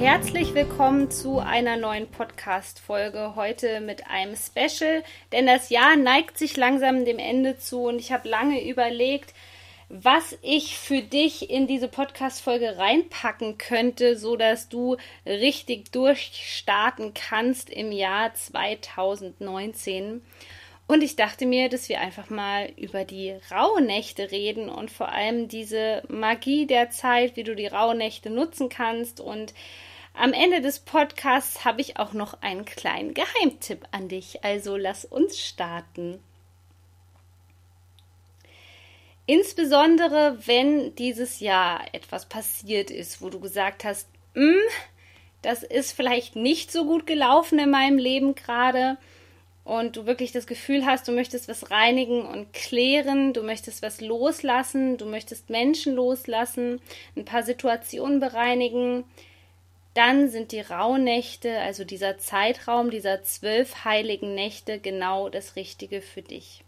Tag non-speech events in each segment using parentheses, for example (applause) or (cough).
Herzlich willkommen zu einer neuen Podcast-Folge. Heute mit einem Special, denn das Jahr neigt sich langsam dem Ende zu und ich habe lange überlegt, was ich für dich in diese Podcast-Folge reinpacken könnte, so dass du richtig durchstarten kannst im Jahr 2019. Und ich dachte mir, dass wir einfach mal über die Rauhnächte reden und vor allem diese Magie der Zeit, wie du die Rauhnächte nutzen kannst und am Ende des Podcasts habe ich auch noch einen kleinen Geheimtipp an dich, also lass uns starten. Insbesondere wenn dieses Jahr etwas passiert ist, wo du gesagt hast, hm, das ist vielleicht nicht so gut gelaufen in meinem Leben gerade und du wirklich das Gefühl hast, du möchtest was reinigen und klären, du möchtest was loslassen, du möchtest Menschen loslassen, ein paar Situationen bereinigen, dann sind die Rauhnächte, also dieser Zeitraum dieser zwölf heiligen Nächte, genau das Richtige für dich.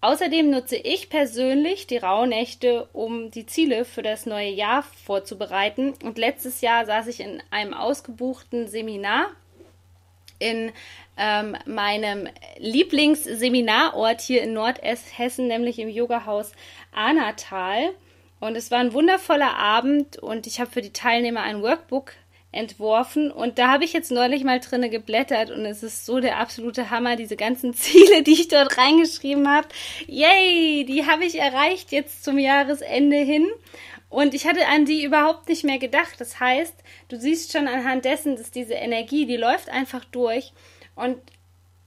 Außerdem nutze ich persönlich die Rauhnächte, um die Ziele für das neue Jahr vorzubereiten. Und letztes Jahr saß ich in einem ausgebuchten Seminar in ähm, meinem Lieblingsseminarort hier in Nordhessen, nämlich im Yogahaus Anatal. Und es war ein wundervoller Abend und ich habe für die Teilnehmer ein Workbook entworfen und da habe ich jetzt neulich mal drinne geblättert und es ist so der absolute Hammer, diese ganzen (laughs) Ziele, die ich dort reingeschrieben habe. Yay, die habe ich erreicht jetzt zum Jahresende hin und ich hatte an die überhaupt nicht mehr gedacht. Das heißt, du siehst schon anhand dessen, dass diese Energie, die läuft einfach durch und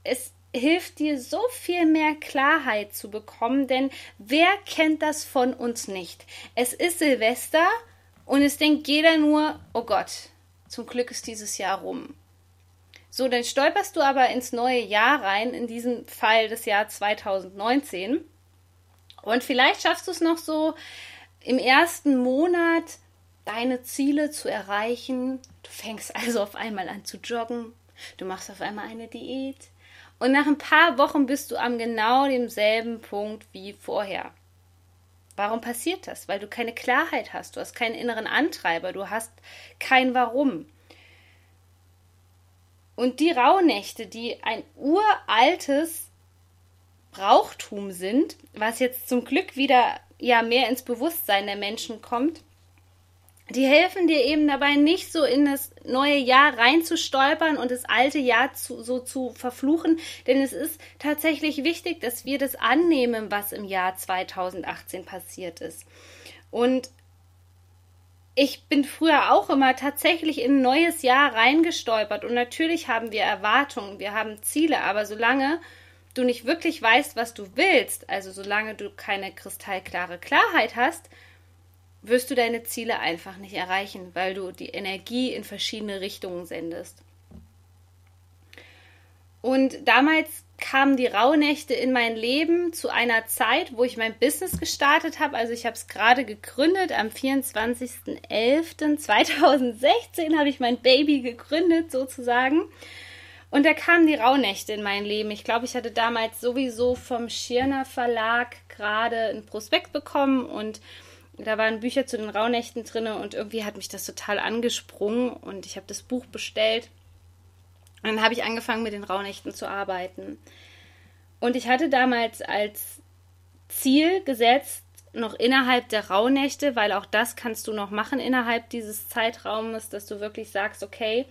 es hilft dir so viel mehr Klarheit zu bekommen, denn wer kennt das von uns nicht? Es ist Silvester und es denkt jeder nur, oh Gott, zum Glück ist dieses Jahr rum. So, dann stolperst du aber ins neue Jahr rein, in diesem Fall das Jahr 2019. Und vielleicht schaffst du es noch so im ersten Monat deine Ziele zu erreichen. Du fängst also auf einmal an zu joggen. Du machst auf einmal eine Diät. Und nach ein paar Wochen bist du am genau demselben Punkt wie vorher. Warum passiert das? Weil du keine Klarheit hast, du hast keinen inneren Antreiber, du hast kein Warum. Und die Rauhnächte, die ein uraltes Brauchtum sind, was jetzt zum Glück wieder ja mehr ins Bewusstsein der Menschen kommt, die helfen dir eben dabei, nicht so in das neue Jahr reinzustolpern und das alte Jahr zu, so zu verfluchen. Denn es ist tatsächlich wichtig, dass wir das annehmen, was im Jahr 2018 passiert ist. Und ich bin früher auch immer tatsächlich in ein neues Jahr reingestolpert. Und natürlich haben wir Erwartungen, wir haben Ziele, aber solange du nicht wirklich weißt, was du willst, also solange du keine kristallklare Klarheit hast, wirst du deine Ziele einfach nicht erreichen, weil du die Energie in verschiedene Richtungen sendest. Und damals kamen die Rauhnächte in mein Leben zu einer Zeit, wo ich mein Business gestartet habe. Also ich habe es gerade gegründet. Am 24.11.2016 habe ich mein Baby gegründet sozusagen. Und da kamen die Rauhnächte in mein Leben. Ich glaube, ich hatte damals sowieso vom Schirner Verlag gerade ein Prospekt bekommen und da waren Bücher zu den Rauhnächten drin und irgendwie hat mich das total angesprungen und ich habe das Buch bestellt. Und dann habe ich angefangen mit den Rauhnächten zu arbeiten. Und ich hatte damals als Ziel gesetzt, noch innerhalb der Rauhnächte, weil auch das kannst du noch machen innerhalb dieses Zeitraumes, dass du wirklich sagst, okay,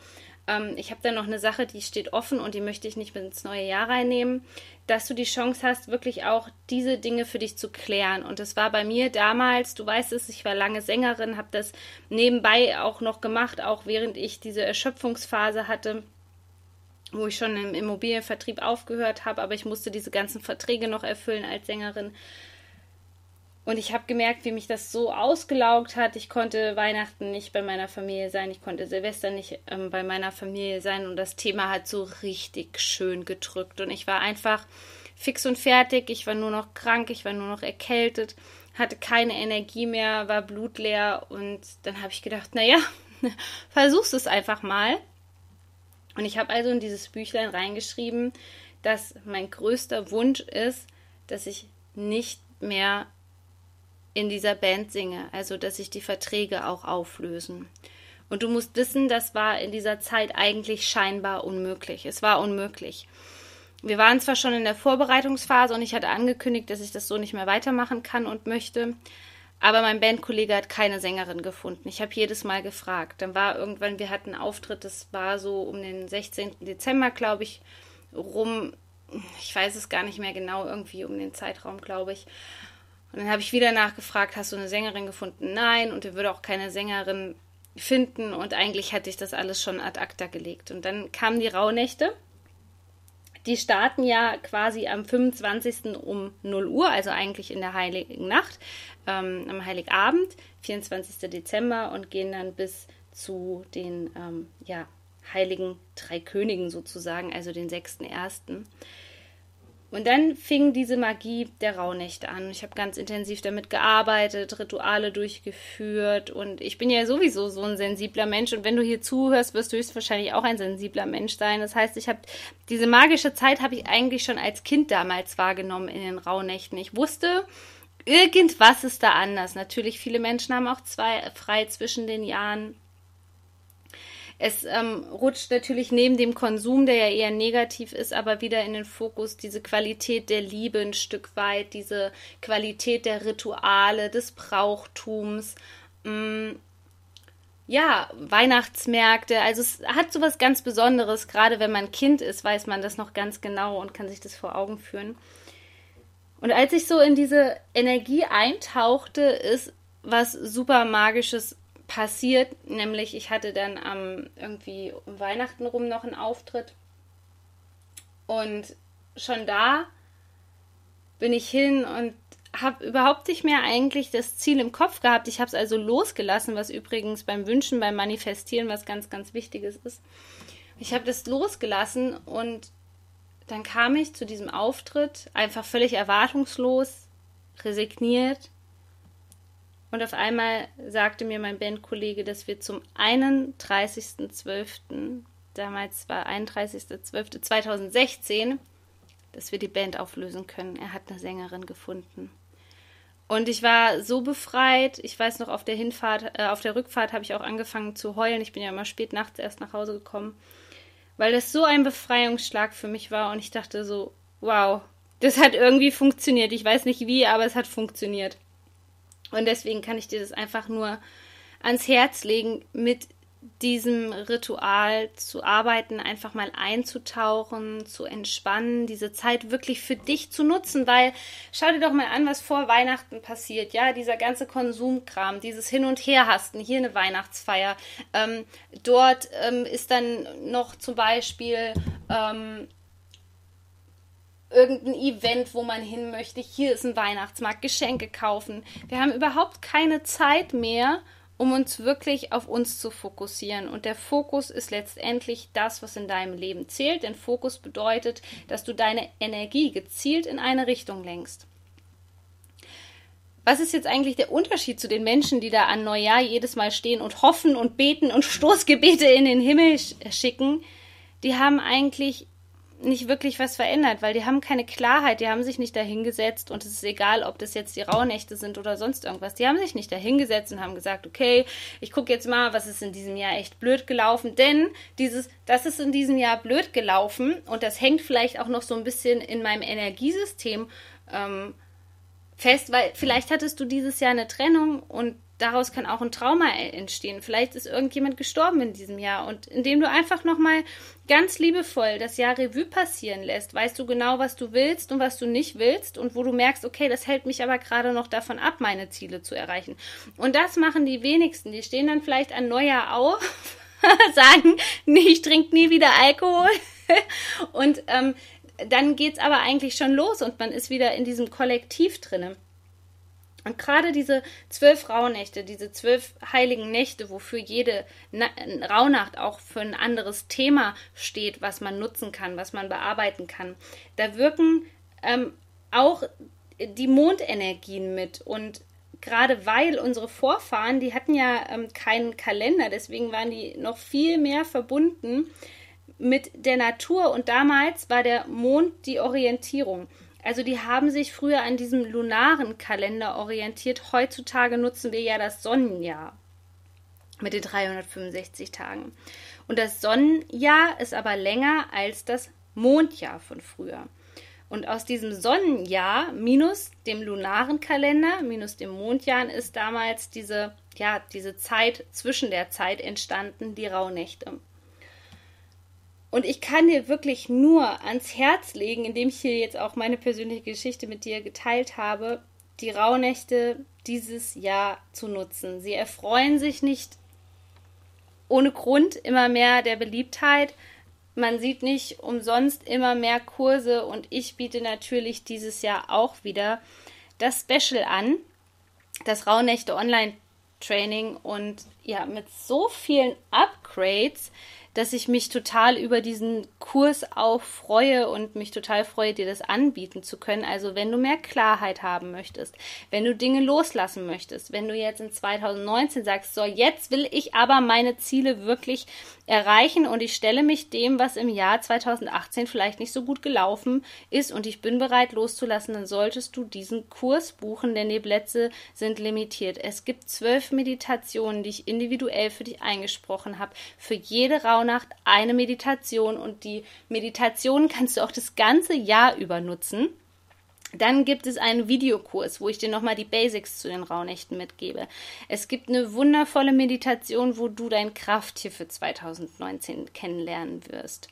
ähm, ich habe da noch eine Sache, die steht offen und die möchte ich nicht ins neue Jahr reinnehmen, dass du die Chance hast, wirklich auch diese Dinge für dich zu klären. Und das war bei mir damals, du weißt es, ich war lange Sängerin, habe das nebenbei auch noch gemacht, auch während ich diese Erschöpfungsphase hatte wo ich schon im Immobilienvertrieb aufgehört habe, aber ich musste diese ganzen Verträge noch erfüllen als Sängerin. Und ich habe gemerkt, wie mich das so ausgelaugt hat. Ich konnte Weihnachten nicht bei meiner Familie sein, ich konnte Silvester nicht ähm, bei meiner Familie sein und das Thema hat so richtig schön gedrückt. Und ich war einfach fix und fertig. Ich war nur noch krank, ich war nur noch erkältet, hatte keine Energie mehr, war blutleer und dann habe ich gedacht, naja, (laughs) versuchst es einfach mal. Und ich habe also in dieses Büchlein reingeschrieben, dass mein größter Wunsch ist, dass ich nicht mehr in dieser Band singe, also dass sich die Verträge auch auflösen. Und du musst wissen, das war in dieser Zeit eigentlich scheinbar unmöglich. Es war unmöglich. Wir waren zwar schon in der Vorbereitungsphase und ich hatte angekündigt, dass ich das so nicht mehr weitermachen kann und möchte, aber mein Bandkollege hat keine Sängerin gefunden. Ich habe jedes Mal gefragt. Dann war irgendwann, wir hatten einen Auftritt, das war so um den 16. Dezember, glaube ich, rum. Ich weiß es gar nicht mehr genau, irgendwie um den Zeitraum, glaube ich. Und dann habe ich wieder nachgefragt, hast du eine Sängerin gefunden? Nein, und er würde auch keine Sängerin finden. Und eigentlich hatte ich das alles schon ad acta gelegt. Und dann kamen die Rauhnächte. Die starten ja quasi am 25. um 0 Uhr, also eigentlich in der Heiligen Nacht, ähm, am Heiligabend, 24. Dezember, und gehen dann bis zu den ähm, ja, Heiligen Drei Königen sozusagen, also den 6.1. Und dann fing diese Magie der Rauhnächte an. Ich habe ganz intensiv damit gearbeitet, Rituale durchgeführt und ich bin ja sowieso so ein sensibler Mensch und wenn du hier zuhörst, wirst du höchstwahrscheinlich auch ein sensibler Mensch sein. Das heißt, ich habe diese magische Zeit habe ich eigentlich schon als Kind damals wahrgenommen in den Rauhnächten. Ich wusste, irgendwas ist da anders. Natürlich viele Menschen haben auch zwei frei zwischen den Jahren es ähm, rutscht natürlich neben dem Konsum, der ja eher negativ ist, aber wieder in den Fokus diese Qualität der Liebe ein Stück weit, diese Qualität der Rituale, des Brauchtums. Mh, mm, ja, Weihnachtsmärkte. Also es hat so was ganz Besonderes. Gerade wenn man Kind ist, weiß man das noch ganz genau und kann sich das vor Augen führen. Und als ich so in diese Energie eintauchte, ist was super Magisches passiert, nämlich ich hatte dann am irgendwie um Weihnachten rum noch einen Auftritt und schon da bin ich hin und habe überhaupt nicht mehr eigentlich das Ziel im Kopf gehabt. Ich habe es also losgelassen, was übrigens beim Wünschen, beim Manifestieren was ganz, ganz Wichtiges ist. Ich habe das losgelassen und dann kam ich zu diesem Auftritt einfach völlig erwartungslos, resigniert und auf einmal sagte mir mein Bandkollege, dass wir zum 31.12., damals war 31.12.2016, dass wir die Band auflösen können. Er hat eine Sängerin gefunden. Und ich war so befreit. Ich weiß noch, auf der Hinfahrt, äh, auf der Rückfahrt habe ich auch angefangen zu heulen. Ich bin ja immer spät nachts erst nach Hause gekommen, weil das so ein Befreiungsschlag für mich war. Und ich dachte so, wow, das hat irgendwie funktioniert. Ich weiß nicht wie, aber es hat funktioniert. Und deswegen kann ich dir das einfach nur ans Herz legen, mit diesem Ritual zu arbeiten, einfach mal einzutauchen, zu entspannen, diese Zeit wirklich für dich zu nutzen, weil schau dir doch mal an, was vor Weihnachten passiert, ja, dieser ganze Konsumkram, dieses Hin- und Herhasten, hier eine Weihnachtsfeier, ähm, dort ähm, ist dann noch zum Beispiel ähm, irgendein Event, wo man hin möchte. Hier ist ein Weihnachtsmarkt, Geschenke kaufen. Wir haben überhaupt keine Zeit mehr, um uns wirklich auf uns zu fokussieren. Und der Fokus ist letztendlich das, was in deinem Leben zählt. Denn Fokus bedeutet, dass du deine Energie gezielt in eine Richtung lenkst. Was ist jetzt eigentlich der Unterschied zu den Menschen, die da an Neujahr jedes Mal stehen und hoffen und beten und (laughs) Stoßgebete in den Himmel schicken? Die haben eigentlich nicht wirklich was verändert, weil die haben keine Klarheit, die haben sich nicht dahingesetzt und es ist egal, ob das jetzt die Rauhnächte sind oder sonst irgendwas. Die haben sich nicht dahingesetzt und haben gesagt, okay, ich gucke jetzt mal, was ist in diesem Jahr echt blöd gelaufen, denn dieses, das ist in diesem Jahr blöd gelaufen und das hängt vielleicht auch noch so ein bisschen in meinem Energiesystem ähm, fest, weil vielleicht hattest du dieses Jahr eine Trennung und daraus kann auch ein Trauma entstehen. Vielleicht ist irgendjemand gestorben in diesem Jahr und indem du einfach nochmal ganz liebevoll das Jahr Revue passieren lässt, weißt du genau, was du willst und was du nicht willst und wo du merkst, okay, das hält mich aber gerade noch davon ab, meine Ziele zu erreichen. Und das machen die wenigsten. Die stehen dann vielleicht an Neujahr auf, (laughs) sagen, nee, ich trinke nie wieder Alkohol (laughs) und ähm, dann geht's aber eigentlich schon los und man ist wieder in diesem Kollektiv drinnen. Und gerade diese zwölf Rauhnächte, diese zwölf heiligen Nächte, wofür jede Na Rauhnacht auch für ein anderes Thema steht, was man nutzen kann, was man bearbeiten kann, da wirken ähm, auch die Mondenergien mit. Und gerade weil unsere Vorfahren, die hatten ja ähm, keinen Kalender, deswegen waren die noch viel mehr verbunden mit der Natur. Und damals war der Mond die Orientierung. Also die haben sich früher an diesem lunaren Kalender orientiert. Heutzutage nutzen wir ja das Sonnenjahr mit den 365 Tagen. Und das Sonnenjahr ist aber länger als das Mondjahr von früher. Und aus diesem Sonnenjahr minus dem lunaren Kalender, minus dem Mondjahr ist damals diese, ja, diese Zeit zwischen der Zeit entstanden, die Rauhnächte. Und ich kann dir wirklich nur ans Herz legen, indem ich hier jetzt auch meine persönliche Geschichte mit dir geteilt habe, die Rauhnächte dieses Jahr zu nutzen. Sie erfreuen sich nicht ohne Grund immer mehr der Beliebtheit. Man sieht nicht umsonst immer mehr Kurse und ich biete natürlich dieses Jahr auch wieder das Special an, das Rauhnächte Online Training und ja, mit so vielen Upgrades, dass ich mich total über diesen Kurs auch freue und mich total freue, dir das anbieten zu können. Also wenn du mehr Klarheit haben möchtest, wenn du Dinge loslassen möchtest, wenn du jetzt in 2019 sagst, so jetzt will ich aber meine Ziele wirklich erreichen und ich stelle mich dem, was im Jahr 2018 vielleicht nicht so gut gelaufen ist und ich bin bereit loszulassen, dann solltest du diesen Kurs buchen, denn die Plätze sind limitiert. Es gibt zwölf Meditationen, die ich individuell für dich eingesprochen habe. Für jede Rauhnacht eine Meditation und die Meditation kannst du auch das ganze Jahr über nutzen. Dann gibt es einen Videokurs, wo ich dir nochmal die Basics zu den Rauhnächten mitgebe. Es gibt eine wundervolle Meditation, wo du dein Krafttier für 2019 kennenlernen wirst.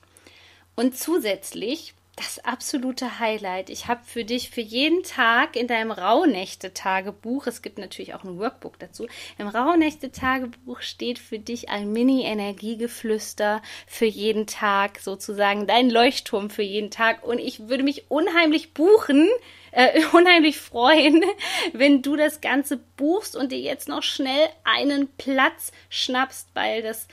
Und zusätzlich das absolute Highlight. Ich habe für dich für jeden Tag in deinem Rauhnächte-Tagebuch, es gibt natürlich auch ein Workbook dazu, im Rauhnächte-Tagebuch steht für dich ein Mini-Energiegeflüster für jeden Tag, sozusagen dein Leuchtturm für jeden Tag. Und ich würde mich unheimlich buchen, äh, (laughs) unheimlich freuen, wenn du das Ganze buchst und dir jetzt noch schnell einen Platz schnappst, weil das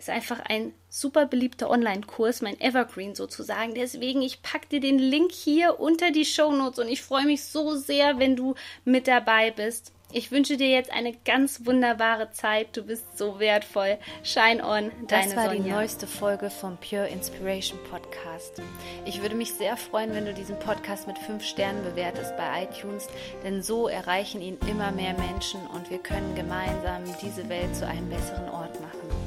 ist einfach ein super beliebter Online-Kurs, mein Evergreen sozusagen. Deswegen, ich packe dir den Link hier unter die Show Notes und ich freue mich so sehr, wenn du mit dabei bist. Ich wünsche dir jetzt eine ganz wunderbare Zeit. Du bist so wertvoll. Shine on, deine Das war Sonja. die neueste Folge vom Pure Inspiration Podcast. Ich würde mich sehr freuen, wenn du diesen Podcast mit fünf Sternen bewertest bei iTunes, denn so erreichen ihn immer mehr Menschen und wir können gemeinsam diese Welt zu einem besseren Ort machen.